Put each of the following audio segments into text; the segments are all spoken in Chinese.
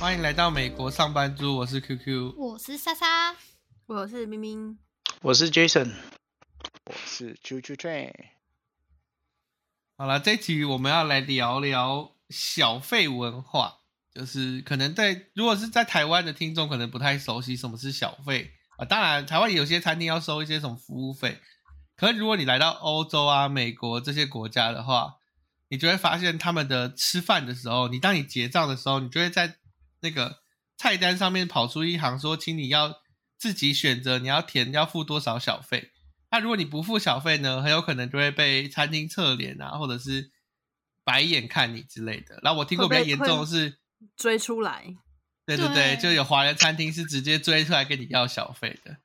欢迎来到美国上班族，我是 QQ，我是莎莎，我是明明，我是 Jason，我是 Chu Train。好了，这集我们要来聊聊小费文化，就是可能在如果是在台湾的听众可能不太熟悉什么是小费啊。当然，台湾有些餐厅要收一些什么服务费，可是如果你来到欧洲啊、美国这些国家的话，你就会发现他们的吃饭的时候，你当你结账的时候，你就会在那个菜单上面跑出一行说，请你要自己选择你要填要付多少小费。那如果你不付小费呢，很有可能就会被餐厅侧脸啊，或者是白眼看你之类的。然后我听过比较严重的是追出来，对对对，就有华人餐厅是直接追出来跟你要小费的。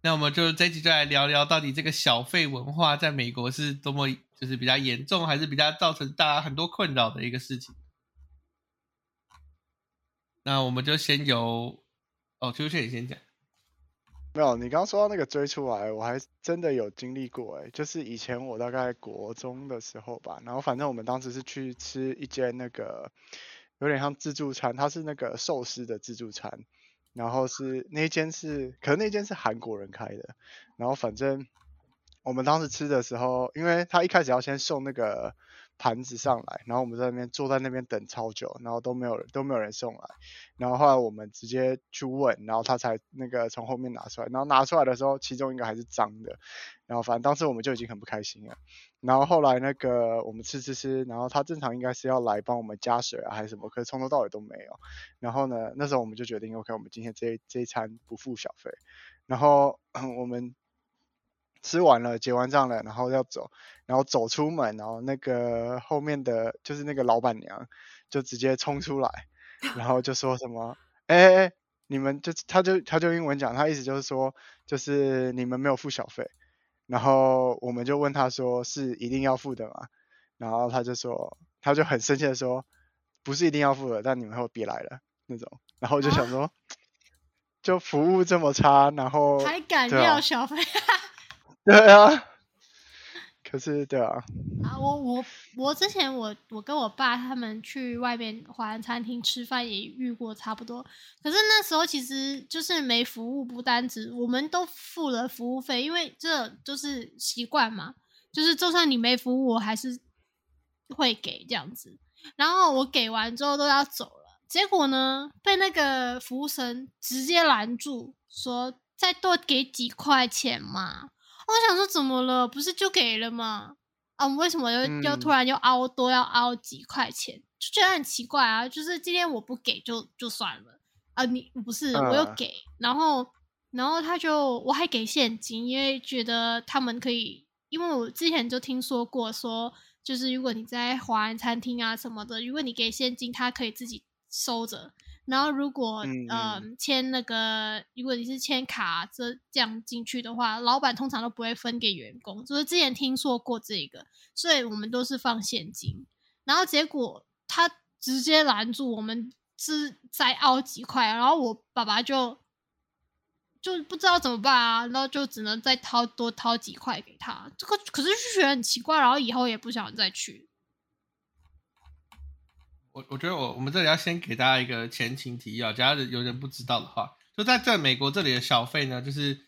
那我们就这集就来聊聊，到底这个小费文化在美国是多么就是比较严重，还是比较造成大家很多困扰的一个事情。那我们就先由哦，秋雪你先讲。没有，你刚刚说到那个追出来，我还真的有经历过哎，就是以前我大概国中的时候吧，然后反正我们当时是去吃一间那个有点像自助餐，它是那个寿司的自助餐，然后是那间是，可能那间是韩国人开的，然后反正我们当时吃的时候，因为他一开始要先送那个。盘子上来，然后我们在那边坐在那边等超久，然后都没有人都没有人送来，然后后来我们直接去问，然后他才那个从后面拿出来，然后拿出来的时候，其中一个还是脏的，然后反正当时我们就已经很不开心了，然后后来那个我们吃吃吃，然后他正常应该是要来帮我们加水啊还是什么，可是从头到尾都没有，然后呢那时候我们就决定，OK，我们今天这这一餐不付小费，然后 我们。吃完了，结完账了，然后要走，然后走出门，然后那个后面的就是那个老板娘就直接冲出来，然后就 说什么，哎哎哎，你们就他就他就英文讲，他意思就是说，就是你们没有付小费，然后我们就问他说是一定要付的吗？然后他就说，他就很生气的说，不是一定要付的，但你们以后别来了那种，然后就想说，就服务这么差，然后还敢要小费？对啊，可是对啊。啊，我我我之前我我跟我爸他们去外面华人餐厅吃饭也遇过差不多，可是那时候其实就是没服务不单止，我们都付了服务费，因为这就是习惯嘛，就是就算你没服务，我还是会给这样子。然后我给完之后都要走了，结果呢被那个服务生直接拦住，说再多给几块钱嘛。我想说，怎么了？不是就给了吗？啊，为什么又又突然又凹多要凹几块钱？就觉得很奇怪啊！就是今天我不给就就算了啊，你不是我又给，然后然后他就我还给现金，因为觉得他们可以，因为我之前就听说过说，就是如果你在华人餐厅啊什么的，如果你给现金，他可以自己收着。然后，如果呃签那个，如果你是签卡这这样进去的话，老板通常都不会分给员工。就是之前听说过这个，所以我们都是放现金。然后结果他直接拦住我们，是再凹几块，然后我爸爸就就不知道怎么办啊，然后就只能再掏多掏几块给他。这个可是就觉得很奇怪，然后以后也不想再去。我我觉得我我们这里要先给大家一个前情提要，假如有人不知道的话，就在这美国这里的小费呢，就是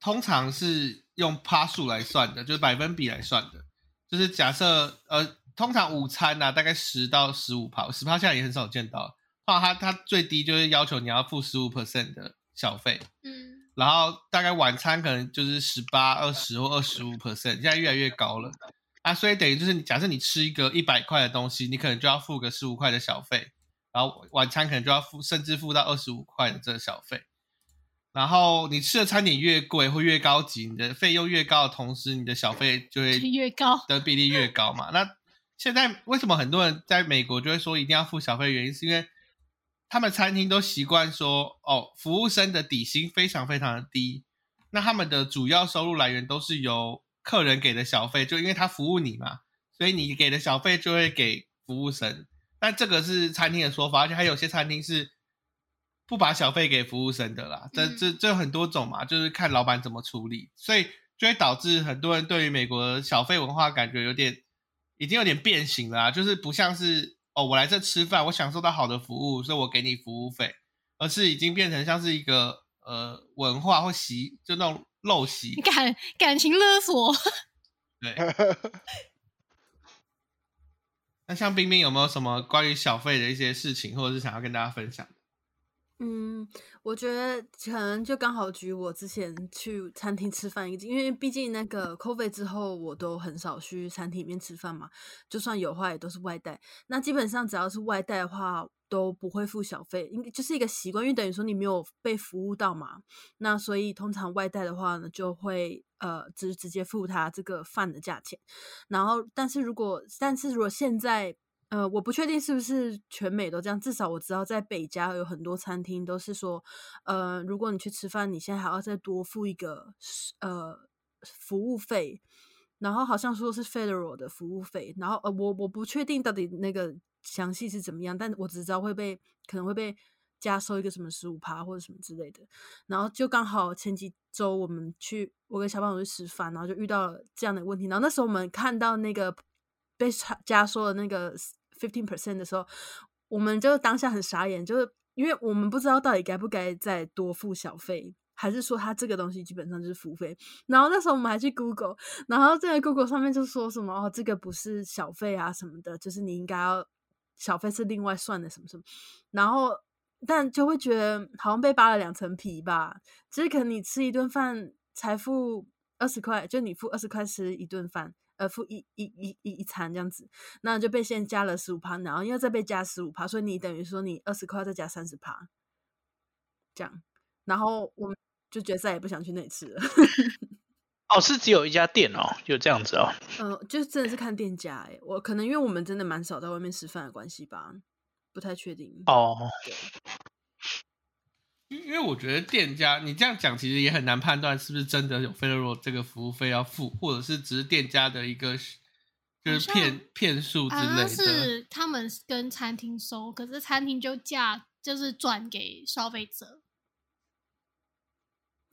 通常是用趴数来算的，就是百分比来算的，就是假设呃，通常午餐呢大概十到十五趴，十趴现在也很少见到，话它它最低就是要求你要付十五 percent 的小费，嗯，然后大概晚餐可能就是十八、二十或二十五 percent，现在越来越高了。啊，所以等于就是你假设你吃一个一百块的东西，你可能就要付个十五块的小费，然后晚餐可能就要付，甚至付到二十五块的这个小费。然后你吃的餐点越贵或越高级，你的费用越高的同时，你的小费就会越高的比例越高嘛。那现在为什么很多人在美国就会说一定要付小费？原因是因为他们餐厅都习惯说，哦，服务生的底薪非常非常的低，那他们的主要收入来源都是由客人给的小费，就因为他服务你嘛，所以你给的小费就会给服务生。但这个是餐厅的说法，而且还有些餐厅是不把小费给服务生的啦。这这这很多种嘛，就是看老板怎么处理，所以就会导致很多人对于美国小费文化感觉有点已经有点变形了，就是不像是哦，我来这吃饭，我享受到好的服务，所以我给你服务费，而是已经变成像是一个呃文化或习，就那种陋习。感感情勒索。对。那像冰冰有没有什么关于小费的一些事情，或者是想要跟大家分享？嗯，我觉得可能就刚好举我之前去餐厅吃饭，因为毕竟那个 COVID 之后，我都很少去餐厅里面吃饭嘛，就算有话也都是外带。那基本上只要是外带的话，都不会付小费，应该就是一个习惯，因为等于说你没有被服务到嘛。那所以通常外带的话呢，就会呃直直接付他这个饭的价钱。然后，但是如果但是如果现在呃，我不确定是不是全美都这样，至少我知道在北加有很多餐厅都是说，呃，如果你去吃饭，你现在还要再多付一个呃服务费，然后好像说是 federal 的服务费，然后呃，我我不确定到底那个详细是怎么样，但我只知道会被可能会被加收一个什么十五趴或者什么之类的，然后就刚好前几周我们去我跟小朋友去吃饭，然后就遇到了这样的问题，然后那时候我们看到那个被加收的那个。Fifteen percent 的时候，我们就当下很傻眼，就是因为我们不知道到底该不该再多付小费，还是说他这个东西基本上就是付费。然后那时候我们还去 Google，然后在 Google 上面就说什么哦，这个不是小费啊什么的，就是你应该要小费是另外算的什么什么。然后但就会觉得好像被扒了两层皮吧，就是可能你吃一顿饭才付二十块，就你付二十块吃一顿饭。呃，付一一一一一餐这样子，那就被先加了十五趴，然后又再被加十五趴，所以你等于说你二十块再加三十趴，这样，然后我们就觉得再也不想去那里吃了。哦，是只有一家店哦，就这样子哦。嗯，就真的是看店家哎，我可能因为我们真的蛮少在外面吃饭的关系吧，不太确定。哦。因因为我觉得店家你这样讲，其实也很难判断是不是真的有 federal 这个服务费要付，或者是只是店家的一个就是骗骗术之类的。是他们跟餐厅收，可是餐厅就价就是转给消费者。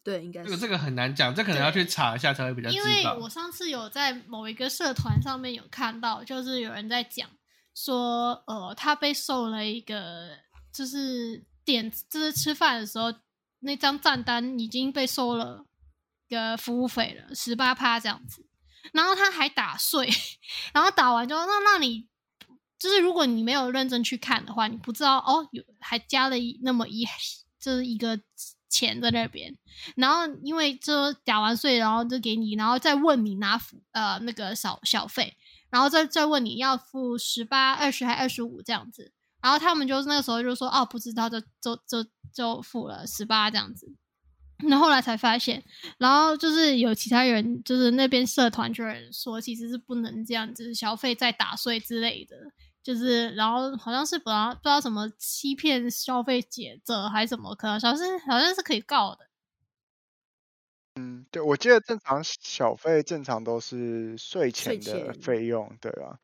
对，应该这个这个很难讲，这可能要去查一下才会比较因为我上次有在某一个社团上面有看到，就是有人在讲说，呃，他被收了一个就是。点就是吃饭的时候，那张账单已经被收了个服务费了，十八趴这样子。然后他还打税，然后打完之后，那那你就是如果你没有认真去看的话，你不知道哦，有还加了一那么一就是一个钱在那边。然后因为这打完税，然后就给你，然后再问你拿呃那个小小费，然后再再问你要付十八、二十还二十五这样子。然后他们就是那个时候就说哦，不知道就就就就付了十八这样子，那后来才发现，然后就是有其他人就是那边社团就有人说，其实是不能这样子消费再打税之类的，就是然后好像是不知道不知道什么欺骗消费者还是什么，可能好像是好像是可以告的。嗯，对，我记得正常小费正常都是税前的费用，对啊。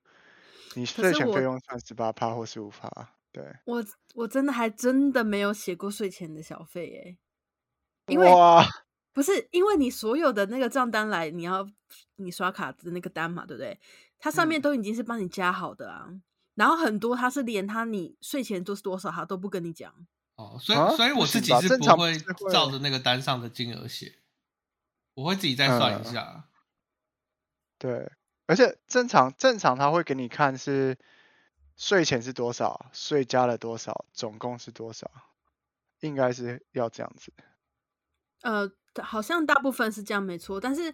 你税前费用算十八趴或十五趴，对。我我真的还真的没有写过税前的小费哎，因为不是因为你所有的那个账单来，你要你刷卡的那个单嘛，对不对？它上面都已经是帮你加好的啊，然后很多它是连它你税前都是多少，它都不跟你讲。哦，所以所以我自己是不会照着那个单上的金额写，我会自己再算一下。对。而且正常正常他会给你看是税前是多少，税加了多少，总共是多少，应该是要这样子。呃，好像大部分是这样没错，但是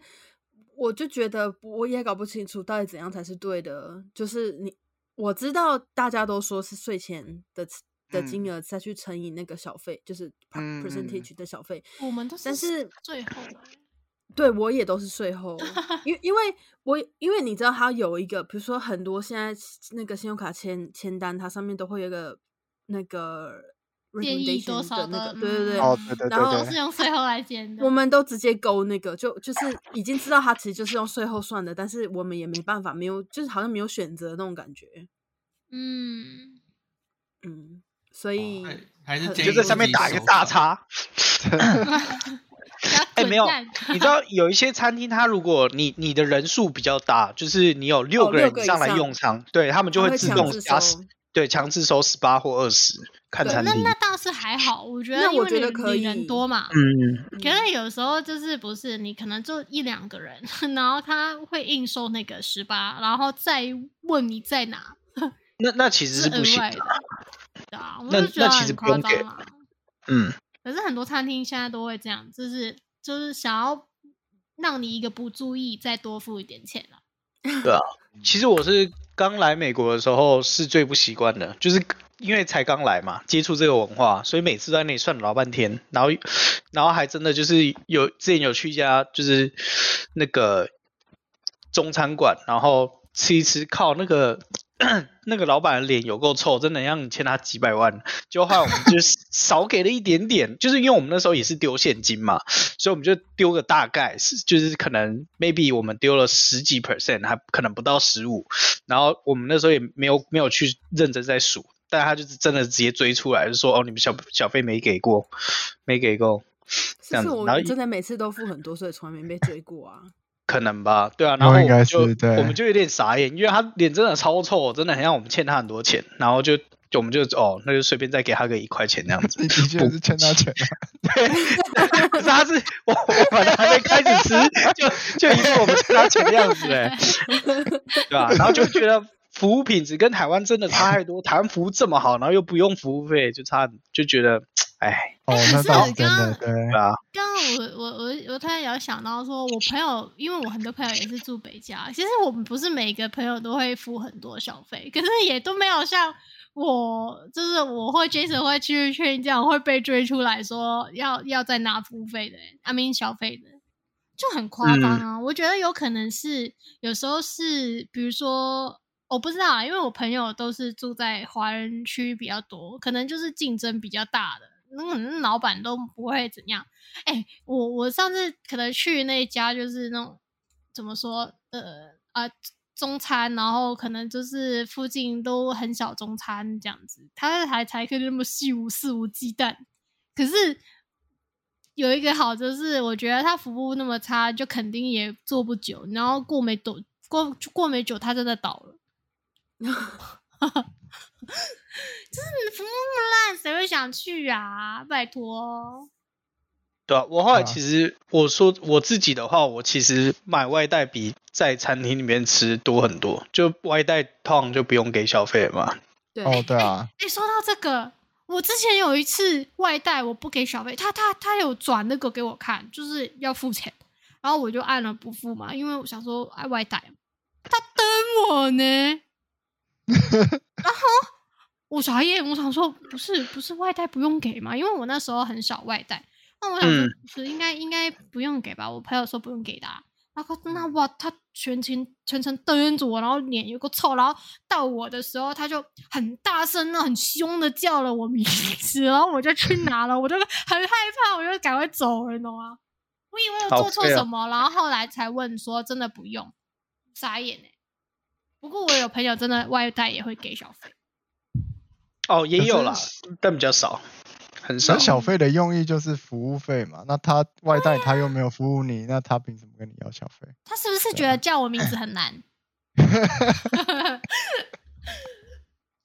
我就觉得我也搞不清楚到底怎样才是对的。就是你我知道大家都说是税前的的金额再去乘以那个小费，就是 percentage 的小费。我们都是，但是最后。对，我也都是税后，因因为我因为你知道，它有一个，比如说很多现在那个信用卡签签单，它上面都会有个那个建议多少的，对对对，哦对对对，然后是。用税后来减的，我们。都直接勾那个，就就是已经知道它其实就是用税后算的，但是我们也没办法，没有就是好像没有选择那种感觉，嗯。嗯，所以还是就在上面打一个大叉。哎，没有，你知道有一些餐厅，它如果你你的人数比较大，就是你有六个人上来用餐，对他们就会自动加十，对，强制收十八或二十，看餐厅。那那倒是还好，我觉得我因为你觉得可你人多嘛，嗯，可是有时候就是不是你可能就一两个人，然后他会硬收那个十八，然后再问你在哪，那那其实是不行的的。。对啊，我那就觉得那其实很不用给夸张啦。嗯，可是很多餐厅现在都会这样，就是就是想要让你一个不注意再多付一点钱了。对啊。其实我是刚来美国的时候是最不习惯的，就是因为才刚来嘛，接触这个文化，所以每次都在那里算了老半天，然后然后还真的就是有之前有去一家就是那个中餐馆，然后吃一吃，靠那个。那个老板的脸有够臭，真的让你欠他几百万。就后来我们就少给了一点点，就是因为我们那时候也是丢现金嘛，所以我们就丢个大概是，就是可能 maybe 我们丢了十几 percent，还可能不到十五。然后我们那时候也没有没有去认真在数，但他就是真的直接追出来，就说哦，你们小小费没给过，没给够，这样子。是我然后们真的每次都付很多，所以从来没被追过啊。可能吧，对啊，然后我们就是对我们就有点傻眼，因为他脸真的超臭，真的很像我们欠他很多钱，然后就就我们就哦，那就随便再给他个一块钱那样子。你的确是欠他钱啊。对，可 是他是我我们还没开始吃，就就以为我们欠他钱的样子哎，对吧、然后就觉得服务品质跟台湾真的差太多，台湾服务这么好，然后又不用服务费，就差就觉得哎，哦，那倒是真刚的，对。啊，刚刚我我我我突然有想到说，我朋友因为我很多朋友也是住北加，其实我们不是每个朋友都会付很多小费，可是也都没有像我就是我会 Jason 会去劝这样会被追出来说要 要再拿服务费的，I mean 小费的，就很夸张啊！我觉得有可能是有时候是比如说。我不知道啊，因为我朋友都是住在华人区比较多，可能就是竞争比较大的，那可能老板都不会怎样。哎、我我上次可能去那一家就是那种怎么说，呃啊中餐，然后可能就是附近都很小中餐这样子，他还才可以那么细无肆无忌惮。可是有一个好就是，我觉得他服务那么差，就肯定也做不久，然后过没多过过没久，他真的倒了。就是你服务那么烂，谁会想去啊？拜托。对啊，我后来其实我说我自己的话，我其实买外带比在餐厅里面吃多很多，就外带通常就不用给小费了嘛。对，哦，对啊，哎、说到这个，我之前有一次外带，我不给小费，他他他有转那个给我看，就是要付钱，然后我就按了不付嘛，因为我想说哎外带，他等我呢，然后我傻眼，我想说不是不是外带不用给嘛，因为我那时候很少外带，那我想说嗯不是应该应该不用给吧，我朋友说不用给的、啊。然后那哇，他全程全程瞪着我，然后脸有个臭，然后到我的时候，他就很大声的、很凶的叫了我名字，然后我就去拿了，我就很害怕，我就赶快走了，你懂吗？我以为我做错什么，然后后来才问说真的不用，傻眼哎、不过我有朋友真的外带也会给小费，哦，也有啦，但比较少，很少。小费的用意就是服务费嘛，那他外带他又没有服务你，那他凭什么跟你要小费？他是不是觉得叫我名字很难？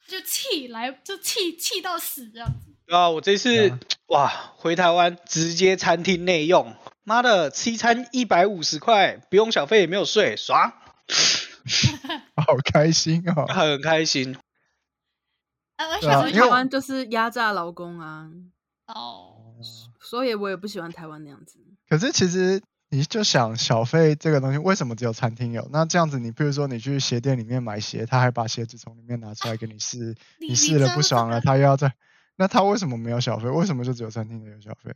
就气来，就气气到死这样子。对啊，我这次、啊哇回台湾直接餐厅内用，妈的吃一餐一百五十块，不用小费也没有税，爽，好开心哦！很开心。呃，而我觉得因为台湾就是压榨劳工啊，哦，所以我也不喜欢台湾那样子。可是其实你就想小费这个东西，为什么只有餐厅有？那这样子，你比如说你去鞋店里面买鞋，他还把鞋子从里面拿出来给你试，你你试了不爽了，他又要再，那他为什么没有小费？为什么就只有餐厅的有小费？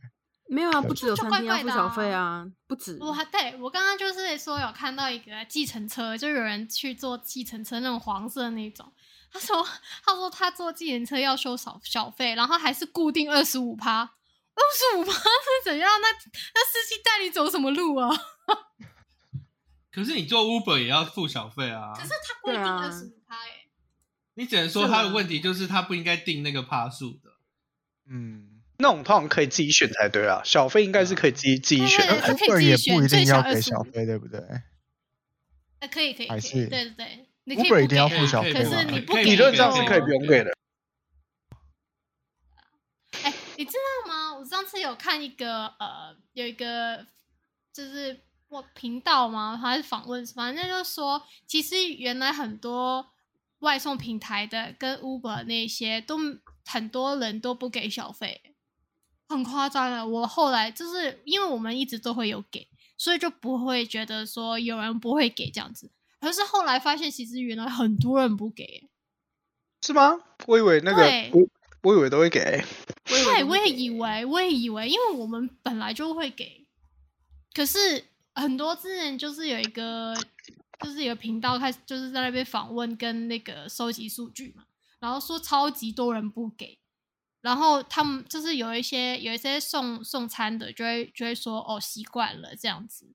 没有啊，不止有就餐厅要付小费啊啊，不止。我还对我刚刚就是说有看到一个计程车，就有人去坐计程车那种黄色的那种，他说他说他坐计程车要收小小费，然后还是固定二十五趴，二十五趴是怎样？那那司机带你走什么路啊？可是你做 Uber 也要付小费啊可，是他规定二十五趴哎，你只能说他的问题就是他不应该定那个趴数的。嗯，那种通常可以自己选才对啊，小费应该是可以自己自己选的。对对可以 Uber 也不一定要给小费，对不对？呃，可以可以，可以还是对对对，你可以 Uber 一定要付小费可是吗可以你不给理论上就是可以不用给的。哎、你知道吗？我上次有看一个呃，有一个就是我频道吗？还是访问，反正就是说，其实原来很多外送平台的跟 Uber 那些都很多人都不给小费，很夸张的。我后来就是因为我们一直都会有给，所以就不会觉得说有人不会给这样子。可是后来发现，其实原来很多人不给。是吗？我以为那个对我我以为都会给。对，我也为以为，我也以为，因为我们本来就会给，可是很多之前就是有一个，就是有个频道开始就是在那边访问跟那个收集数据嘛，然后说超级多人不给，然后他们就是有一些有一些送送餐的就会就会说哦习惯了这样子，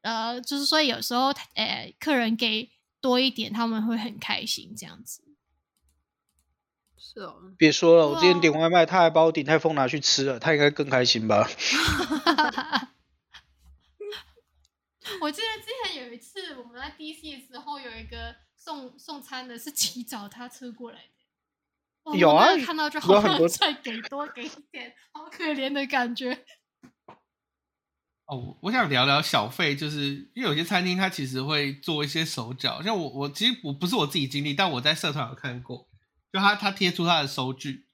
呃，就是所以有时候呃客人给多一点，他们会很开心这样子。是哦，别说了，我之前点外卖，他还把我鼎泰丰拿去吃了，他应该更开心吧？我记得之前有一次我们在 DC 的时候，有一个送送餐的是骑脚踏车过来的。哇有啊看到就好想有很多 再给多给一点，好可怜的感觉。哦，我我想聊聊小费，就是因为有些餐厅它其实会做一些手脚，像我我其实我不是我自己经历，但我在社团有看过，就他他贴出他的收据，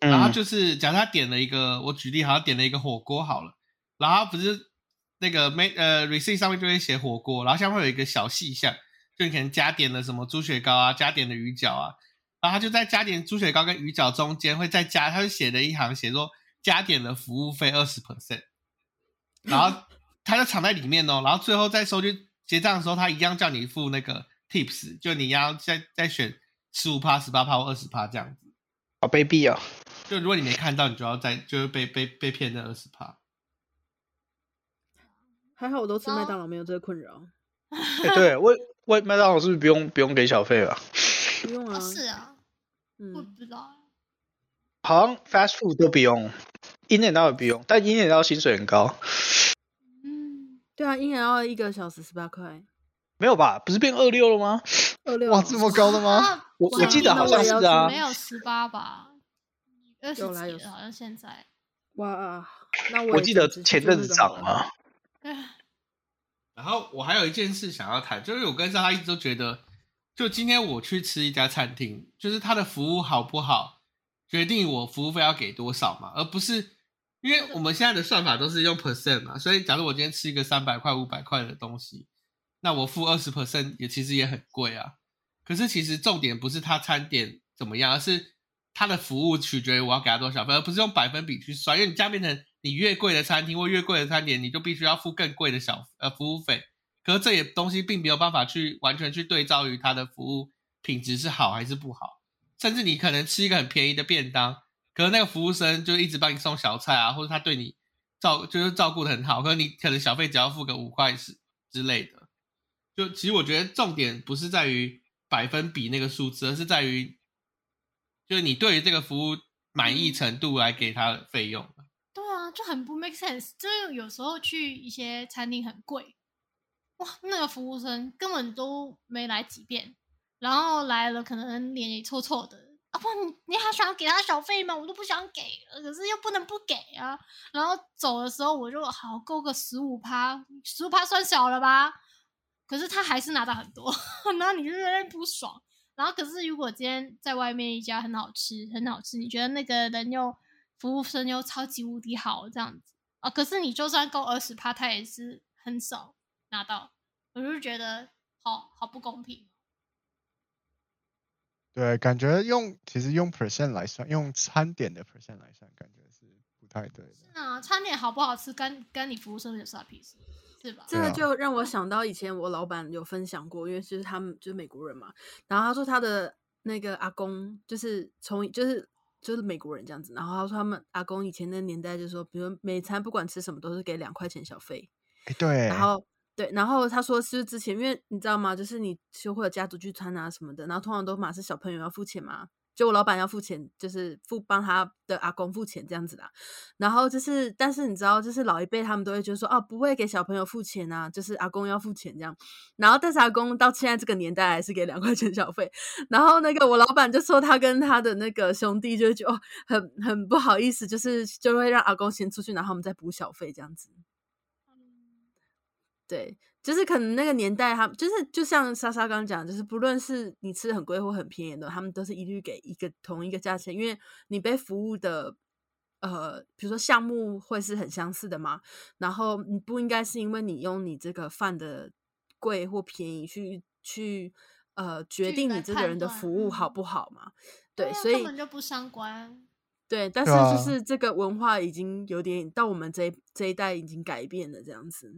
然后嗯，就是假如他点了一个，我举例好像点了一个火锅好了，然后他不是那个没呃 receipt 上面就会写火锅，然后下面会有一个小细项，就你可能加点了什么猪血糕啊，加点的鱼饺啊，然后他就在加点猪血糕跟鱼饺中间会再加，他就写了一行写说加点了服务费二十 percent，然后 他就藏在里面哦，然后最后在收据结账的时候，他一样叫你付那个 tips，就你要再再选十五趴、十八趴或二十趴这样子。好卑鄙哦！就如果你没看到，你就要再就是被被被骗那二十趴。还好我都吃麦哦当劳，没有这个困扰。哎，对，我我麦当劳是不是不用不用给小费吧？不用啊，是啊，我嗯，不知道。好像 fast food 都不用，in and out 也不用，但 in and out 薪水很高，嗯，对啊，一人要一个小时十八块，没有吧？不是变二六了吗？二六哇，这么高的吗？啊我我记得好像是啊没有十八吧？二十有啦有几了，好像现在。哇，那我我记得前阵子涨了，唉 然后我还有一件事想要谈，就是我跟莎莎一直都觉得，就今天我去吃一家餐厅，就是它的服务好不好，决定我服务费要给多少嘛，而不是因为我们现在的算法都是用 percent 嘛，所以假如我今天吃一个三百块、五百块的东西，那我付二十 percent 也其实也很贵啊。可是其实重点不是他餐点怎么样，而是它的服务取决于我要给他多少分，而不是用百分比去算。因为你这样变成你越贵的餐厅或越贵的餐点，你就必须要付更贵的小呃服务费。可是这也东西并没有办法去完全去对照于它的服务品质是好还是不好。甚至你可能吃一个很便宜的便当，可是那个服务生就一直帮你送小菜啊，或者他对你照就是照顾的很好，可是你可能小费只要付个五块是之类的。就其实我觉得重点不是在于百分比那个数字，而是在于就是你对于这个服务满意程度来给他的费用。对啊，就很不 make sense。就是有时候去一些餐厅很贵，哇，那个服务生根本都没来几遍，然后来了可能脸也臭臭的。啊不，你你还想要给他小费吗？我都不想给了，可是又不能不给啊。然后走的时候我就好够个十五趴，十五趴算小了吧？可是他还是拿到很多，然后你就在那不爽。然后可是如果今天在外面一家很好吃，很好吃，你觉得那个人又服务生又超级无敌好这样子啊，可是你就算够二十趴，他也是很少拿到，我就觉得好好不公平。对，感觉用其实用 percent 来算，用餐点的 percent 来算，感觉是不太对的。是啊，餐点好不好吃，跟跟你服务生有啥屁事，是吧？这个就让我想到以前我老板有分享过，因为就是他们就是美国人嘛，然后他说他的那个阿公就是从就是就是美国人这样子，然后他说他们阿公以前那个年代就说，比如每餐不管吃什么都是给两块钱小费，哎，对，然后对，然后他说是之前因为你知道吗，就是你就会有家族聚餐啊什么的，然后通常都嘛是小朋友要付钱嘛，就我老板要付钱，就是付帮他的阿公付钱这样子啦。然后就是，但是你知道，就是老一辈他们都会觉得说，哦，不会给小朋友付钱啊，就是阿公要付钱这样。然后，但是阿公到现在这个年代还是给两块钱小费。然后那个我老板就说，他跟他的那个兄弟就就哦，很很不好意思，就是就会让阿公先出去，然后我们再补小费这样子。对，就是可能那个年代，他们就是就像莎莎刚刚讲，就是不论是你吃很贵或很便宜的，他们都是一律给一个同一个价钱，因为你被服务的呃，比如说项目会是很相似的嘛，然后你不应该是因为你用你这个饭的贵或便宜去去呃决定你这个人的服务好嗯不好嘛？对，啊所以根本就不相关。对，但是就是这个文化已经有点到我们这这一代已经改变了，这样子。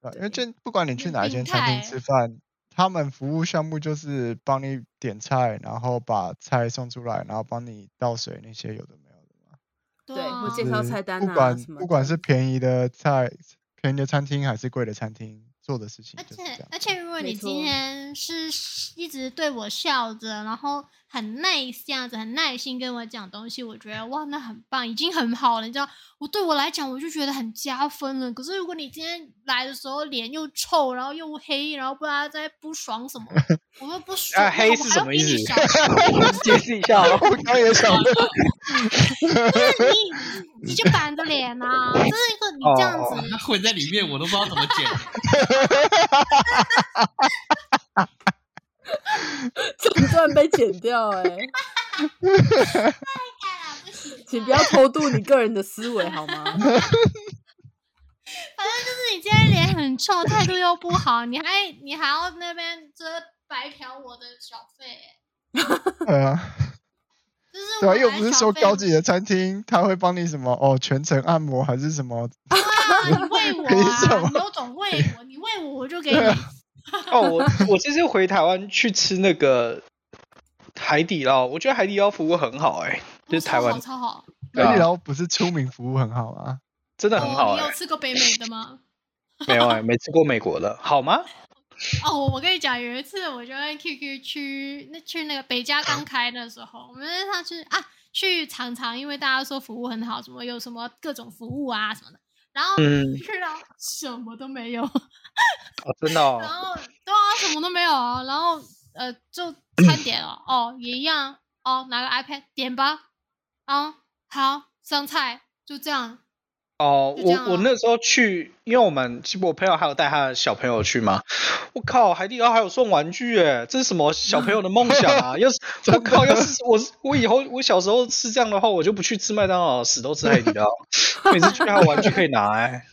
对因为这不管你去哪一间餐厅吃饭，他们服务项目就是帮你点菜，然后把菜送出来，然后帮你倒水那些有的没有的嘛。对啊会介绍菜单啊不管什么不管是便宜的菜、便宜的餐厅还是贵的餐厅，做的事情而。且而且，如果你今天是一直对我笑着，然后很 nice 这样子，很耐心跟我讲东西，我觉得哇，那很棒，已经很好了。你知道，我对我来讲，我就觉得很加分了。可是如果你今天来的时候脸又臭，然后又黑，然后不知道在不爽什么，我又不爽，啊，黑我是什么意还要比你思小？解释一下哦。我刚也想问，就是你你就板着脸啊，这是一个你这样子，哦混在里面，我都不知道怎么剪。这段被剪掉哎、太啦不行啊，请不要偷渡你个人的思维好吗？反正就是你今天脸很臭，态度又不好，你还你还要那边这白嫖我的小费。欸，对啊，就是对啊，我又不是说高级的餐厅他会帮你什么哦全程按摩还是什么，啊，你喂我啊，么？你有种喂我，你喂我我就给你。哦，我我这次回台湾去吃那个海底捞，我觉得海底捞服务很好哎、就是台湾超好超好，啊 海底捞不是出名服务很好吗？真的很好哦，你哎、有吃过北美的吗？没有哎、没吃过美国的，好吗？哦，我跟你讲，有一次我就跟 QQ 去那去那个北家刚开的时候，我们那上去啊去尝尝，因为大家说服务很好，什么有什么各种服务啊什么的，然后嗯，去到什么都没有，哦，真的然哦，后对啊，什么都没有啊，然后呃就餐。点哦，哦也一样哦，拿个 iPad 点吧，啊好上菜就这样，哦，我我那时候去，因为我们其实我朋友还有带他的小朋友去嘛，我靠，海底捞还有送玩具哎，这是什么小朋友的梦想啊？要是 我靠，要是我我以后我小时候吃这样的话，我就不去吃麦当劳，死都吃海底捞，每次去还有玩具可以拿哎。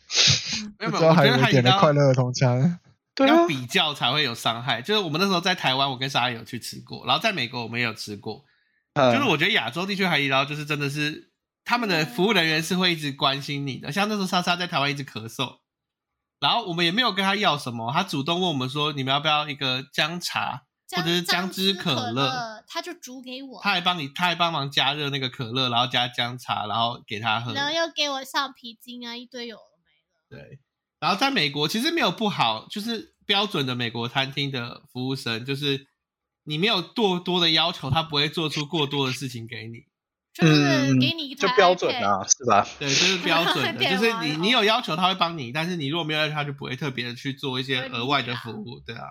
没有没有，我觉得海底捞快乐儿童餐，对啊要，比较才会有伤害。就是我们那时候在台湾，我跟莎也有去吃过，然后在美国我们也有吃过。嗯就是我觉得亚洲地区海底捞就是真的是他们的服务人员是会一直关心你的，像那时候莎莎在台湾一直咳嗽，然后我们也没有跟他要什么，他主动问我们说你们要不要一个姜茶或者是姜姜汁可可乐，他就煮给我，他还帮你他还帮忙加热那个可乐，然后加姜茶，然后给他喝。然后又给我上皮筋啊，一堆有的没了。对，然后在美国其实没有不好，就是标准的美国餐厅的服务生，就是你没有过多的要求，他不会做出过多的事情给你。就是嗯给你一台就标准啊，是吧？对，这是标准的，就是你你有要求他会帮你，但是你如果没有要求，他就不会特别的去做一些额外的服务，对啊。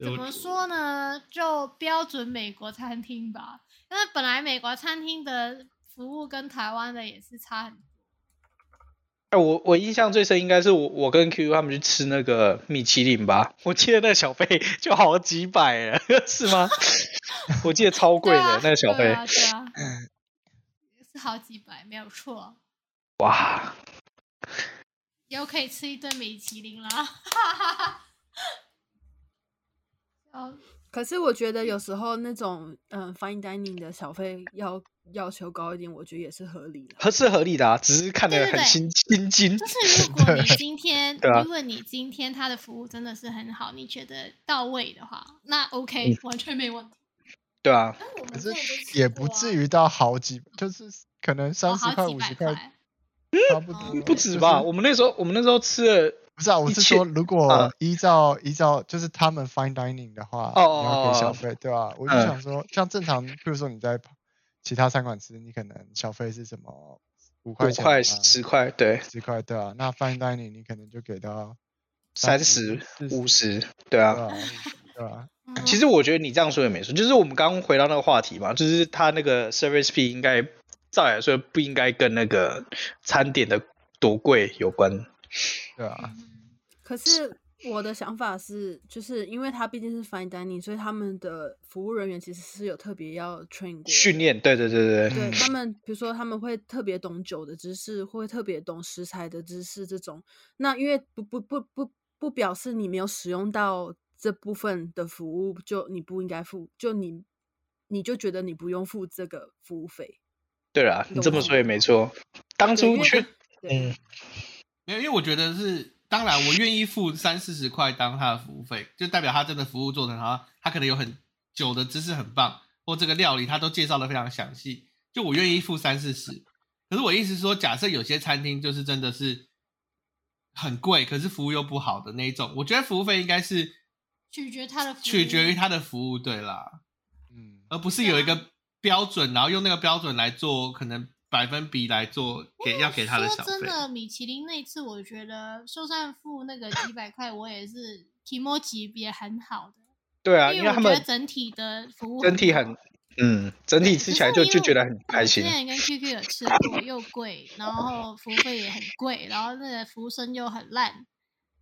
怎么说呢？就标准美国餐厅吧。因为本来美国餐厅的服务跟台湾的也是差很多。哎，我我印象最深应该是我我跟 Q 他们去吃那个米其林吧，我记得那个小费 就好几百了，是吗？我记得超贵的、啊那个小费，对啊，对啊，是好几百，没有错。哇！以后可以吃一顿米其林啦。哦，可是我觉得有时候那种嗯 fine dining 的小费要要求高一点，我觉得也是合理的。合是合理的啊，只是看得很心心惊就。是如果你今天，如果你今天他的服务真的是很好，你觉得到位的话，那嗯 OK，、完全没问题。对啊，可是也不至于到好几，就是可能哦三十块、五十块块。差不多。嗯不止吧？我们那时候我们那时候吃了不是啊，我是说，如果啊依照依照就是他们 fine dining 的话，你要给小哦费，对吧、我就嗯想说，像正常，比如说你在其他餐馆吃，你可能消费是什么五块钱、五块啊、十块，对，十块，对啊，那 fine dining 你可能就给到三十五十，对对啊。啊，对啊，嗯其实我觉得你这样说也没错，就是我们刚刚回到那个话题嘛，就是他那个 service fee 应该照理来说不应该跟那个餐点的多贵有关。对啊，可是我的想法是，就是因为他毕竟是 fine dining，所以他们的服务人员其实是有特别要 train 过的训。练，对对对对对，嗯对他们，比如说他们会特别懂酒的知识，会特别懂食材的知识，这种。那因为不不不不不表示你没有使用到这部分的服务，就你不应该付，就你你就觉得你不用付这个服务费。对了，你这么说也没错。当初去，对嗯，没有，因为我觉得是，当然我愿意付三四十块当他的服务费，就代表他真的服务做得很好，他可能有很久的知识很棒，或这个料理他都介绍的非常详细，就我愿意付三四十。可是我意思是说，假设有些餐厅就是真的是很贵，可是服务又不好的那一种，我觉得服务费应该是取决他的服务。取决于他的服务，对啦，嗯，而不是有一个标准，然后用那个标准来做可能百分比来做给要给他的小真。的，米其林那次，我觉得就算付那个 几百块，我也是提莫级别很好的，对啊，因为我觉得因为他们整体的服务整体很，嗯，整体吃起来就就觉得很开心。我。之前跟 QQ 有吃过，又贵，然后服务费也很贵，然后那个服务生又很烂，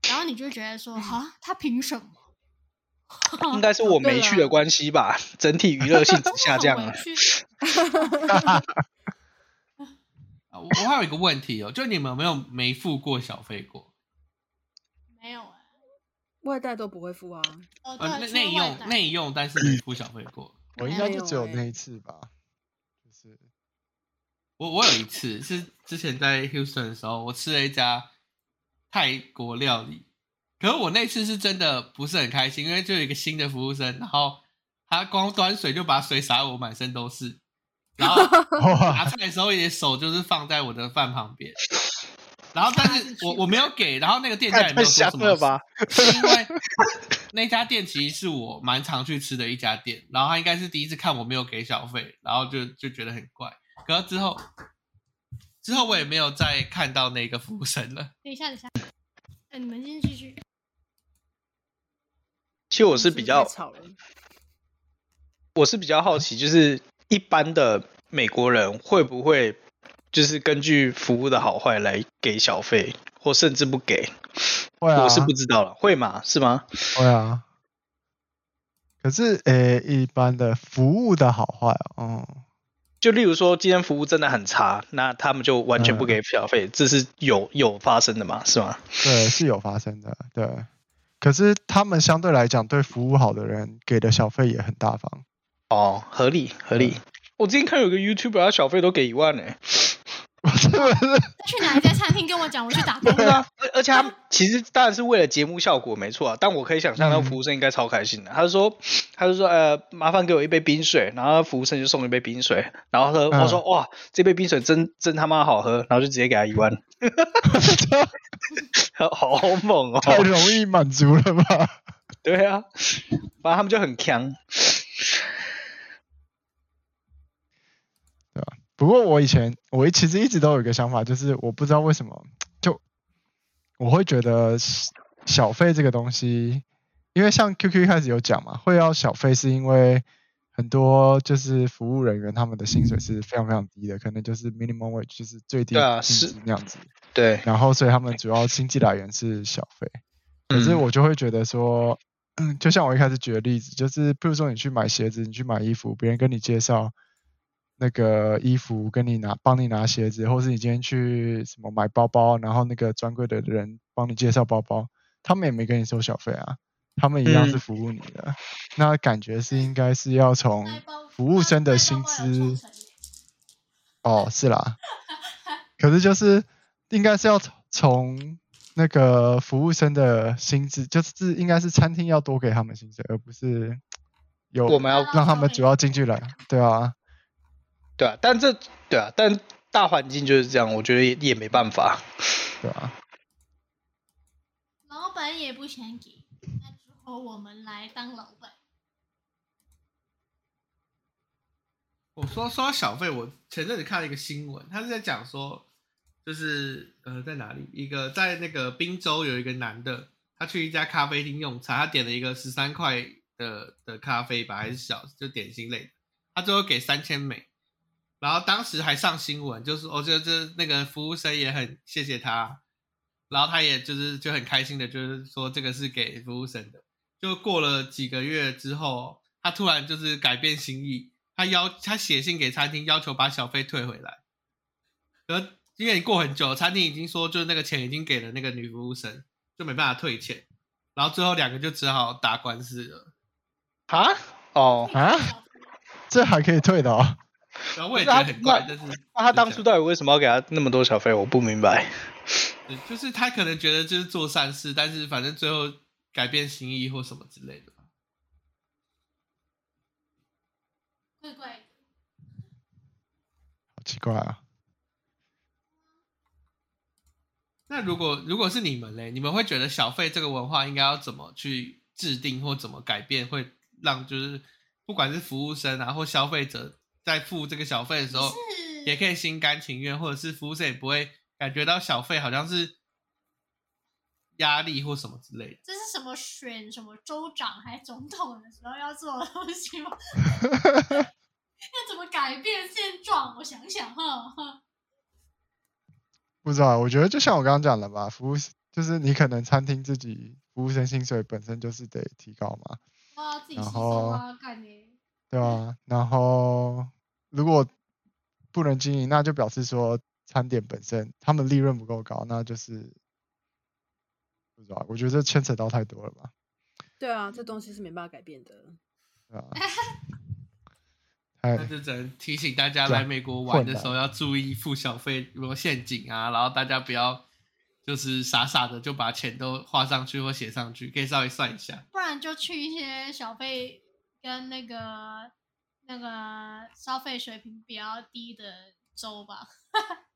然后你就觉得说，啊，他凭什么？应该是我没去的关系吧，整体娱乐性质下降了我 我还有一个问题哦，就你们有没有没付过小费过？没有哎、外带都不会付啊。哦，呃，对，内用内用，但是没付小费过。我应该就只有那一次吧，就是我我有一次是之前在 Houston 的时候，我吃了一家泰国料理，可是我那次是真的不是很开心，因为就有一个新的服务生，然后他光端水就把水洒我满身都是，然后哇拿菜的时候也手就是放在我的饭旁边，然后但是我 我没有给，然后那个店家也没有说什么吧？是因为那家店其实是我蛮常去吃的一家店，然后他应该是第一次看我没有给小费，然后就就觉得很怪。可是之后之后我也没有再看到那个服务生了。等一下，等一下，哎，你们先继续。其实我是比较，吵了。我是比较好奇，就是一般的美国人会不会就是根据服务的好坏来给小费，或甚至不给？会啊，我是不知道了，会吗？是吗？会啊。可是诶、一般的服务的好坏哦，嗯，就例如说，今天服务真的很差，那他们就完全不给小费，这是有有发生的嘛？是吗？对，是有发生的，对。可是他们相对来讲，对服务好的人给的小费也很大方。哦，合理合理。我之前看有个 YouTuber，他小费都给一万呢、我去哪一家餐厅跟我讲，我去打工。对啊，而而且他其实当然是为了节目效果，没错啊。但我可以想象，那个嗯服务生应该超开心的。他就说，他就说，呃，麻烦给我一杯冰水，然后服务生就送一杯冰水，然后他嗯我说，哇，这杯冰水真真他妈好喝，然后就直接给他一万，好猛哦！太容易满足了吧？对啊，反正他们就很强。不过我以前我其实一直都有一个想法，就是我不知道为什么，就我会觉得小费这个东西，因为像 QQ 一开始有讲嘛，会要小费是因为很多就是服务人员他们的薪水是非常非常低的，可能就是 minimum wage 就是最低薪资那样子，对，然后所以他们主要经济来源是小费。可是嗯我就会觉得说，嗯，就像我一开始举的例子，就是譬如说你去买鞋子，你去买衣服，别人跟你介绍那个衣服，跟你拿帮你拿鞋子，或是你今天去什么买包包，然后那个专柜的人帮你介绍包包，他们也没跟你收小费啊，他们一样是嗯服务你的。那感觉是应该是要从服务生的薪资，哦，是啦，可是就是应该是要从从那个服务生的薪资，就是应该是餐厅要多给他们薪水，而不是有我们要让他们主要进去来，对啊，对啊，但这对啊，但大环境就是这样，我觉得也也没办法。对啊，班也不想给，那之后我们来当老板。我说说到小费，我前阵子看了一个新闻，他是在讲说，就是呃在哪里？一个在那个滨州有一个男的，他去一家咖啡厅用餐，他点了一个十三块的的咖啡吧，还是小就点心类的，他最后给三千美，然后当时还上新闻，就是我觉得这那个服务生也很谢谢他，然后他也就是就很开心的，就是说这个是给服务生的。就过了几个月之后，他突然就是改变心意，他要他写信给餐厅，要求把小费退回来。而因为你过很久，餐厅已经说就是那个钱已经给了那个女服务生，就没办法退钱。然后最后两个就只好打官司了。啊？哦，啊，这还可以退的哦。然后我也觉得很怪，但是那他当初到底为什么要给他那么多小费？我不明白。就是他可能觉得就是做善事，但是反正最后改变心意或什么之类的吧。怪怪的。好奇怪啊！那如果如果是你们嘞，你们会觉得小费这个文化应该要怎么去制定或怎么改变，会让就是不管是服务生啊或消费者在付这个小费的时候，也可以心甘情愿，或者是服务生也不会感觉到小费好像是压力或什么之类的。这是什么选什么州长还总统的时候要做的东西吗？要怎么改变现状？我想想哈。不知道啊，我觉得就像我刚刚讲的吧，服务就是你可能餐厅自己服务生薪水本身就是得提高嘛，哇，自己吸收然后啊，干呢？对啊，然后如果不能经营，那就表示说餐点本身他们利润不够高，那就是不知道，我觉得这牵扯到太多了吧，对啊，这东西是没办法改变的。对吧？太那就只能提醒大家来美国玩的时候要注意付小费如果陷阱啊，然后大家不要就是傻傻的就把钱都花上去或写上去，可以稍微算一下。不然就去一些小费跟那个那个消费水平比较低的州吧。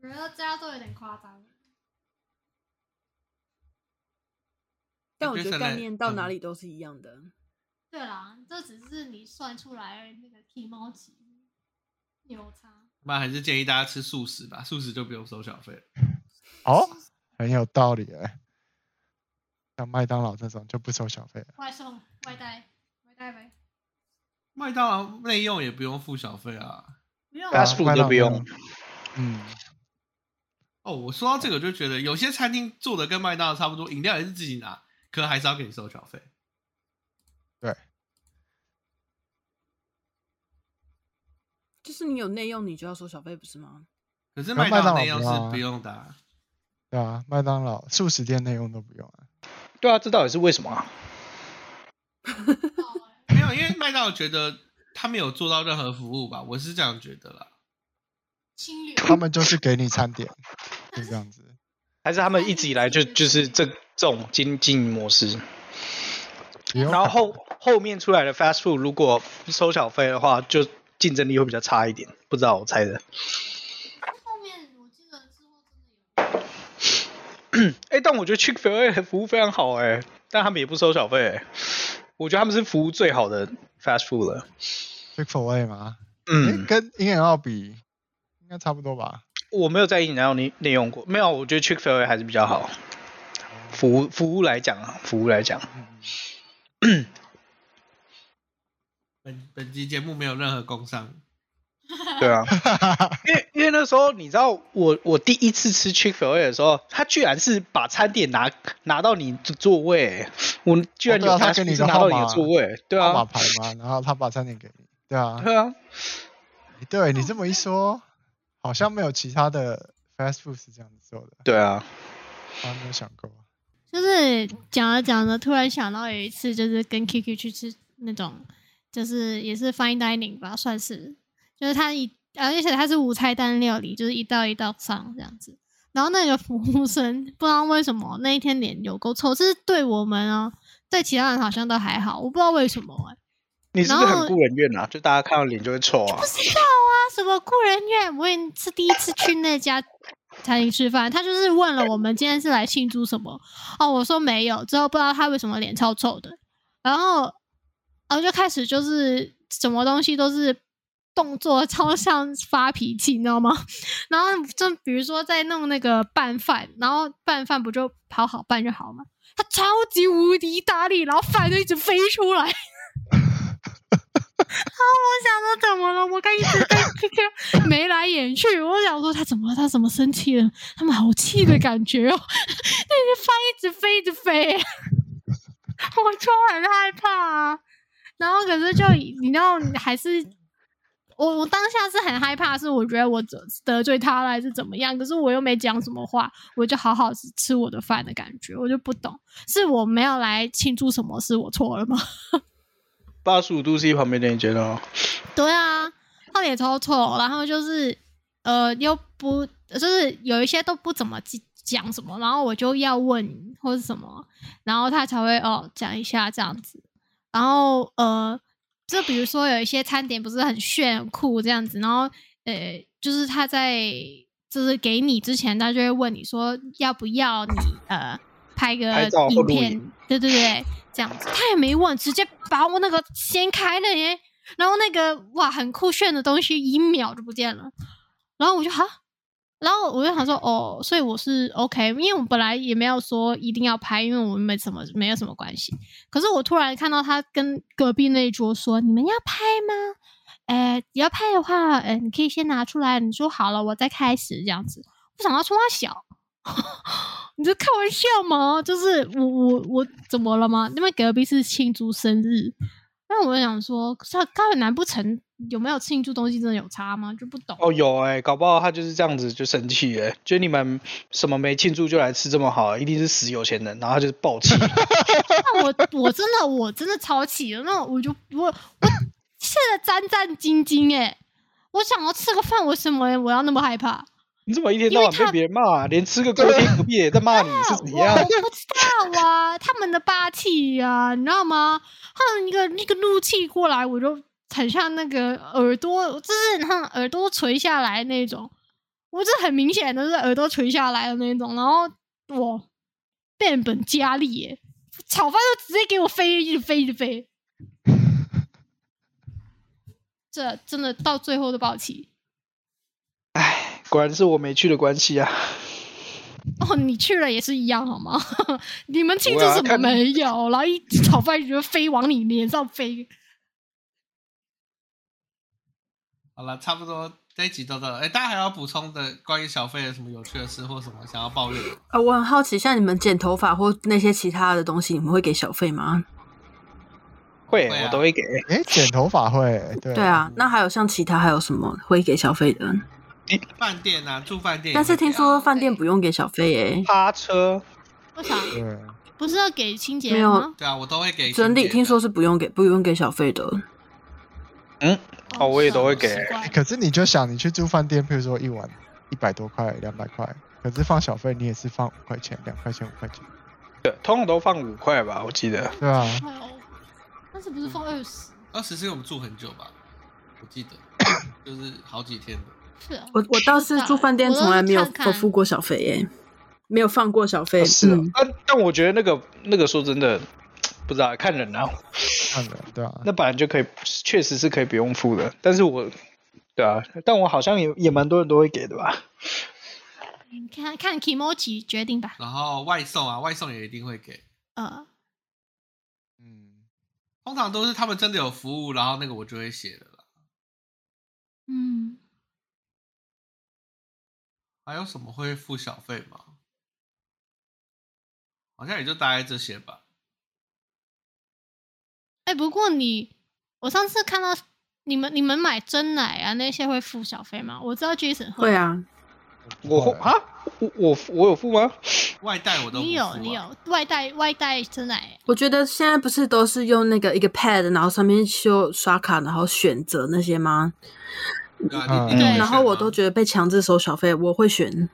我觉得这样都有点夸张。但我觉得概念到哪里都是一样的。对啦，这只是你算出来那个提猫级有差。那还是建议大家吃素食吧，素食就不用收小费了。哦，很有道理哎，像麦当劳这种就不收小费了，外送、外带、外带呗，麦当劳内用也不用付小费啊。不用劳都不用嗯，哦，我说到这个就觉得有些餐厅做的跟麦当劳差不多，饮料也是自己拿，可还是要给你收小费。对，就是你有内用，你就要收小费，不是吗？可是麦当劳内用是不用的、啊。对啊，麦当劳素食店内用都不用啊，对啊，这到底是为什么啊？没有，因为麦当劳觉得他没有做到任何服务吧，我是这样觉得啦。他们就是给你餐点，就这样子。还是他们一直以来就就是这这种经经营模式？然后后后面出来的 fast food 如果收小费的话，就竞争力会比较差一点。不知道我猜的。后面我记得之后真的有。哎，但我觉得 Chick Fil A 服务非常好哎，但他们也不收小费欸。我觉得他们是服务最好的 fast food 了。Chick Fil A 吗？诶嗯，跟 In and Out 比应该差不多吧？我没有在饮料内内用过，没有，我觉得 Chick Fil A 还是比较好。服务服务来讲啊，服务来讲，嗯，本本集节目没有任何工伤，对啊，因为因为那时候你知道我我第一次吃 Chick Fil A 的时候，他居然是把餐点拿拿到你的座位，我居然哦啊有他跟你拿到你号码的座位，对号码啊，牌嘛，然后他把餐点给你，对啊，对啊，对你这么一说，好像没有其他的 fast food 是这样子做的，对啊，我没有想过。就是讲着讲着，突然想到有一次，就是跟 Kiki 去吃那种，就是也是 fine dining 吧，算是，就是他一，而且他是无菜单料理，就是一道一道上这样子。然后那个服务生不知道为什么那一天脸有够臭，是对我们哦，对其他人好像都还好，我不知道为什么哎、你是不是很顾人怨啊？就大家看到脸就会臭啊不？知道啊，什么故人院，我也是第一次去那家餐厅吃饭，他就是问了我们今天是来庆祝什么哦，我说没有，之后不知道他为什么脸超臭的，然后然后就开始就是什么东西都是动作超像发脾气，你知道吗？然后就比如说在弄那个拌饭，然后拌饭不就好好拌就好吗？他超级无敌大力，然后饭就一直飞出来。啊！我想说怎么了？我刚一直在 QQ 眉来眼去，我想说他怎么了？他怎么生气了？他们好气的感觉哦，那些饭一直飞，一直飞，我就很害怕啊。然后可是就你知道，还是我我当下是很害怕，是我觉得我得得罪他了还是怎么样？可是我又没讲什么话，我就好好吃我的饭的感觉，我就不懂，是我没有来庆祝什么，是我错了吗？八十五度 C 旁边那一间哦。对啊，他也超臭，然后就是呃又不就是有一些都不怎么讲什么，然后我就要问或者什么，然后他才会哦讲一下这样子，然后呃就比如说有一些餐点不是很炫很酷这样子，然后呃就是他在就是给你之前，他就会问你说要不要你呃拍个影片，对对对。这样子，他也没问，直接把我那个掀开了耶，然后那个哇，很酷炫的东西一秒就不见了，然后我就哈，然后我就想说哦，所以我是 OK，因为我本来也没有说一定要拍，因为我们没什么没有什么关系。可是我突然看到他跟隔壁那一桌说：“你们要拍吗？哎，要拍的话，哎，你可以先拿出来，你说好了，我再开始这样子。”我想到冲他小。你在开玩笑吗？就是我我我怎么了吗？因为隔壁是庆祝生日，那我想说，他他难不成有没有庆祝东西真的有差吗？就不懂哦，有哎，搞不好他就是这样子就生气哎，就你们什么没庆祝就来吃这么好，一定是死有钱人，然后他就是暴气。那我我真的我真的超气了，那我就我我现在战战兢兢哎，我想要吃个饭，为什么我要那么害怕？你怎么一天到晚被别人骂，连吃个锅贴隔壁也在骂你，是怎 样？我不知道啊，他们的霸气呀，你知道吗？他们一个那个怒气过来，我就很像那个耳朵，就是像耳朵垂下来那种，我这很明显的是耳朵垂下来的那种，然后我，变本加厉，耶，炒饭就直接给我飞，一直飞，一直飞，这真的到最后都爆气。唉，果然是我没去的关系啊！哦，你去了也是一样好吗？你们庆祝什么没有？然后一炒饭就飞往你脸上飞。好了，差不多这一集都到了。哎，大家还要补充的关于小费有什么有趣的事或什么想要抱怨？啊，我很好奇，像你们剪头发或那些其他的东西，你们会给小费吗？会，我都会给。哎，剪头发会，对对啊。那还有像其他还有什么会给小费的？饭店啊，住饭店。但是听说饭店不用给小费诶。趴车？为啥？不是要给清洁没有？对啊，我都会给。整理听说是不用给，不用给小费的。嗯，哦，我也都会给。可是你就想，你去住饭店，譬如说一晚一百多块、两百块，可是放小费，你也是放五块钱、两块钱、五块钱。对，通常都放五块吧，我记得。对啊。但是不是放二十？二十是因为我们住很久吧？我记得，就是好几天的。是啊，我我倒是住饭店从来没有付过小费耶，没有放过小费。是啊，但但我觉得那个那个说真的，不知道看人啊，看人对啊，那本来就可以，确实是可以不用付的。但是我，对啊，但我好像也也蛮多人都会给的吧。看看 Kimochi 决定吧。然后外送啊，外送也一定会给。呃，嗯，通常都是他们真的有服务，然后那个我就会写的了。嗯。还有什么会付小费吗？好像也就大概这些吧。哎，不过你，我上次看到你们你们买真奶啊那些会付小费吗？我知道 Jason 会啊，我啊，我我我有付吗？外带我都你有你有外带外带真奶。我觉得现在不是都是用那个一个 pad，然后上面就刷卡，然后选择那些吗？对，然后我都觉得被强制收小费，我会选。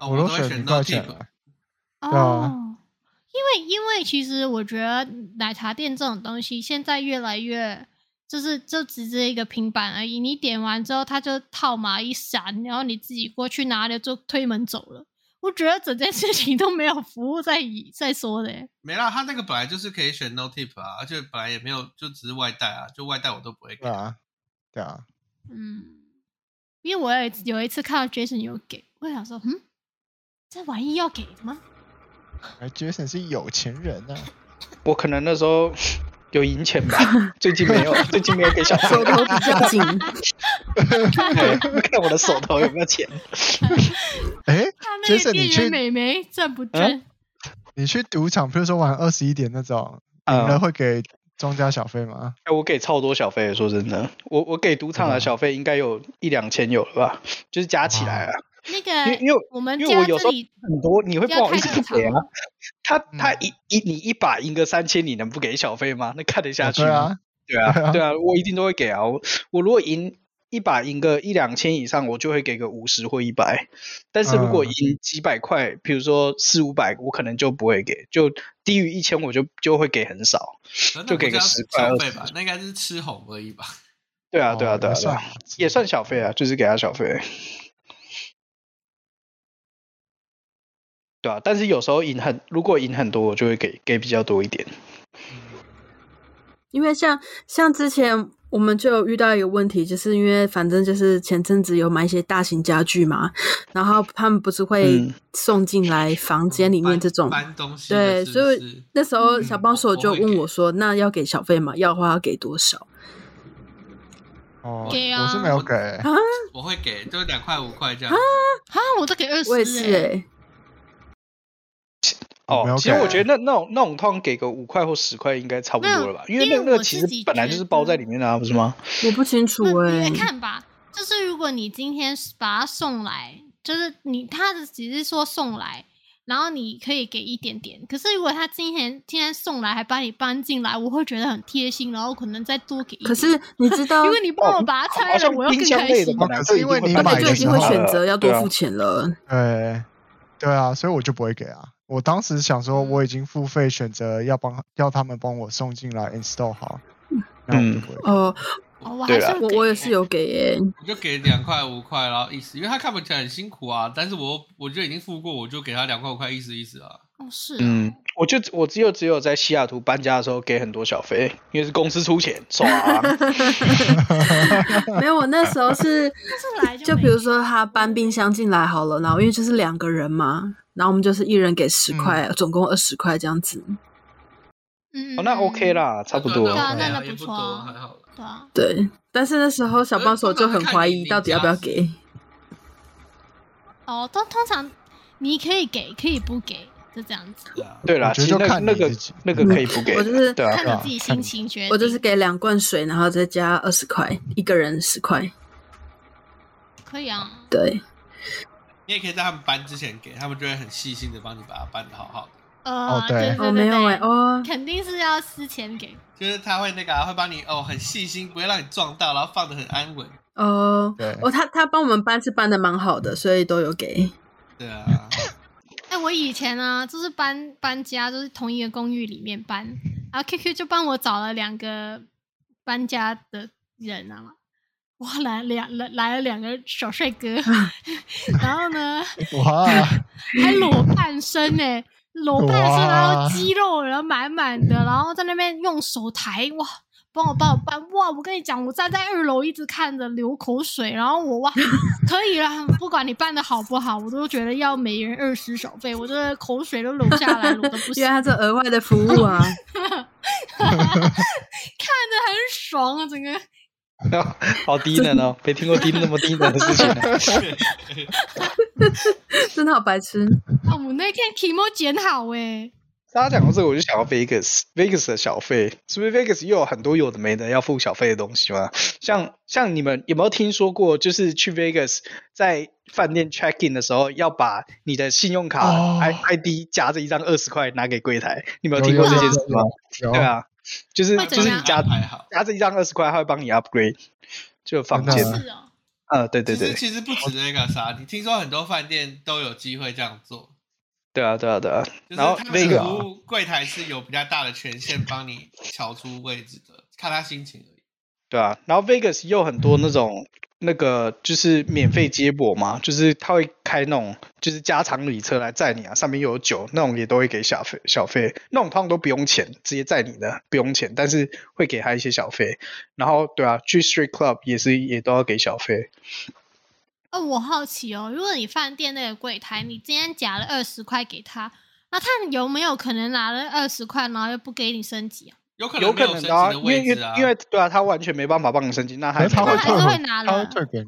我都选一块钱。哦，因为因为其实我觉得奶茶店这种东西现在越来越就是就只是一个平板而已。你点完之后，它就套码一闪，然后你自己过去拿了就推门走了。我觉得整件事情都没有服务在以在说的耶。没啦，他那个本来就是可以选 no tip 啊，而且本来也没有，就只是外带啊，就外带我都不会给对。啊，对啊，嗯，因为我有一次有一次看到 Jason 有给，我想说，嗯，这玩意要给的吗？哎，Jason 是有钱人啊，我可能那时候有赢钱吧，最近没有，最近没有给小费。手头比较紧，看我的手头有没有钱。哎他那个，Jason 你去美眉赚不赚？你去赌场，比如说玩二十一点那种，赢了嗯，会给庄家小费吗？哎，我给超多小费，说真的，我我给赌场的小费应该有一两千有了吧，就是加起来啊。那因个为因为我们因为我有时候很多，你会不好意思给啊。他他嗯一一你一把赢个三千，你能不给小费吗？那看得下去吗？对啊，对啊，对啊对啊，我一定都会给啊。我我如果赢一把赢个一两千以上，我就会给个五十或一百。但是如果嗯赢几百块，比如说四五百，我可能就不会给，就低于一千我就就会给很少。就给个不叫10块20小费吧，那应该是吃红而已吧。对啊，对啊，哦对啊，对也算啊，也算小费啊，就是给他小费。对啊，但是有时候赢很，如果赢很多，我就会给给比较多一点。因为像像之前我们就有遇到一个问题，就是因为反正就是前阵子有买一些大型家具嘛，然后他们不是会嗯。送进来房间里面这种，搬搬东西的对，所以那时候嗯小帮手就问我说：“那要给小费吗？要的话要给多少？哦，给啊。我是没有给，啊？我会给，就是两块五块这样。啊？啊，我都给二？”十，我也是哎、哦，其实我觉得那那种那种通常给个五块或十块应该差不多了吧，因为那个其实本来就是包在里面的啊，不是吗？我不清楚不哎、你看吧，就是如果你今天把它送来，就是你他的只是说送来，然后你可以给一点点。可是如果他今天今天送来还把你搬进来，我会觉得很贴心，然后可能再多给一点。可是你知道 因，为你帮我把它拆了，我要更开心。是因为你本买的来就已经会选择要多付钱了。对，对啊，所以我就不会给啊。我当时想说，我已经付费选择要帮要他们帮我送进来 install 好，那我就不会给。哦，哦，我还是我我也是有给耶、我就给两块五块，然后意思，因为他看不起来很辛苦啊，但是我我就已经付过，我就给他两块五块，意思意思啊。哦是哦嗯，我就我只有只有在西雅图搬家的时候给很多小费，因为是公司出钱，爽啊。没有，我那时候是是来就没就比如说他搬冰箱进来好了，然后因为就是两个人嘛，然后我们就是一人给十块，总共二十块这样子。嗯，哦，那嗯 OK，啦，差不多对。啊那那不错啊还好。对啊，对，但是那时候小帮手就很怀疑到底要不要给。哦，通通常你可以给，可以不给，就这样子，对啦，其实看那个那个可以不给我就是看对啊你自己心情决定。我就是给两罐水，然后再加二十块，一个人十块。可以啊，对，你也可以在他们搬之前给他们，就会很细心的帮你把它搬的好好的。呃，哦对对对哦，没有哎、哦，肯定是要私钱给。就是他会那个、啊、会帮你哦，很细心，不会让你撞到，然后放的很安稳。哦，对哦，他他帮我们搬是搬的蛮好的，所以都有给。对啊，哎、我以前呢，就是搬搬家，就是同一个公寓里面搬，然后 QQ 就帮我找了两个搬家的人啊，哇，来两来来了两个小帅哥，然后呢 哇，还裸半身呢、裸半身，然后肌肉然后满满的，然后在那边用手抬，哇，帮我帮我搬，哇！我跟你讲，我站在二楼一直看着流口水，然后我哇，可以了，不管你办的好不好，我都觉得要每人二十小费，我这口水都流下来了，我都不 行因为，他这额外的服务啊，看着很爽啊，整个 好低能哦，没听过低那么低能的事情呢。真的好白痴。啊，我那天题目剪好诶，大家讲到这个，我就想到 Vegas，Vegas 的小费，是不是 Vegas 又有很多有的没的要付小费的东西吗？像像你们有没有听说过，就是去 Vegas 在饭店 check in 的时候，要把你的信用卡哦 I、ID 夹着一张二十块拿给柜台，你们有有听过有这件事吗？有对啊，就是就是你加还好。加这一张二十块，他会帮你 upgrade，就房间。是哦，呃，对对其实对，其实不止那个啥，你听说很多饭店都有机会这样做，对啊对啊对啊。就是然后他们的那个服务柜台是有比较大的权限帮你调出位置的，看他心情而已。对啊，然后 Vegas 又很多那种那个就是免费接驳嘛，就是他会开那种就是加长旅车来载你啊，上面有酒，那种也都会给小费小费，那种通常都不用钱，直接载你的不用钱，但是会给他一些小费。然后对啊，去 Street Club 也是也都要给小费。哦，我好奇哦，如果你饭店那个柜台，你今天夹了二十块给他，那他有没有可能拿了二十块，然后又不给你升级啊？有可能有可能的、啊，因为因为对啊，他完全没办法帮你升级，那还他会那还是退回，会拿他会退给你。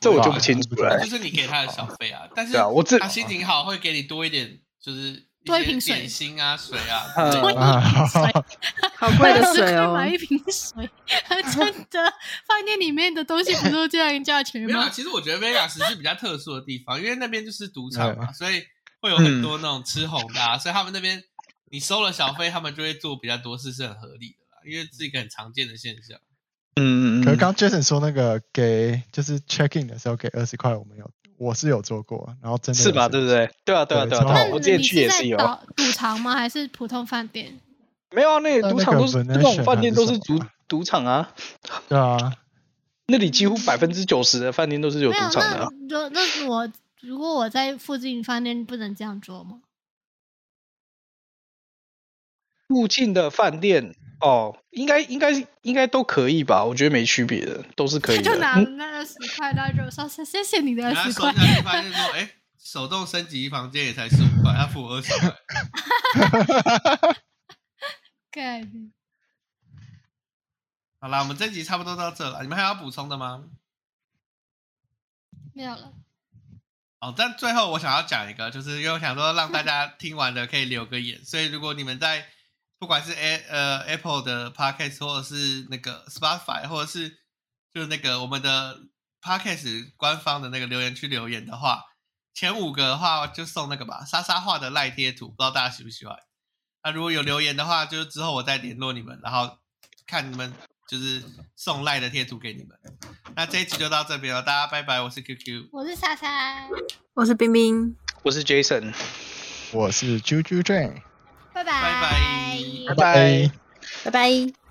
这我就不清楚了就是你给他的小费啊，但是我这他心情好会给你多一点，就是多一瓶水点心啊、水啊 好贵的20水哦。买！一瓶水，真的，饭店里面的东西不都这样价钱 没有啊，吗？其实我觉得 Vegas 是比较特殊的地方，因为那边就是赌场嘛，所以会有很多那种吃红的、啊，所以他们那边你收了小费，他们就会做比较多事，是很合理的啦，因为是一个很常见的现象。嗯嗯嗯，可是刚 Jason 说那个给就是 check in 的时候给二十块，我们有我是有做过，然后真的是吧？对不对？对啊对啊对啊，那我之前你去也是有。赌场吗？还是普通饭店？没有啊，那赌场都是那种饭店都是赌赌场啊，对啊，那里几乎百分之九十的饭店都是有，赌场的啊、那就那我如果我在附近饭店，不能这样做吗？附近的饭店哦，应该应该应该都可以吧？我觉得没区别的，都是可以的。他就拿嗯那二十块，然后就说谢谢你的然后二十块。收下去发现说，哎，手动升级房间也才十五块，他付我二十块。干 好啦，我们这集差不多到这了，你们还要补充的吗？没有了。哦，但最后我想要讲一个，就是因为我想说让大家听完的可以留个言，所以如果你们在不管是 A 呃 Apple 的 Podcast 或者是那个 Spotify 或者是就是那个我们的 Podcast 官方的那个留言区留言的话，前五个的话就送那个吧，莎莎画的赖贴图，不知道大家喜不喜欢？那如果有留言的话，就是之后我再联络你们，然后看你们就是送赖的贴图给你们。那这一集就到这边了，大家拜拜，我是 QQ。我是莎莎，我是冰冰，我是 Jason，我是 Juju Jane，拜拜拜拜拜拜拜。拜拜。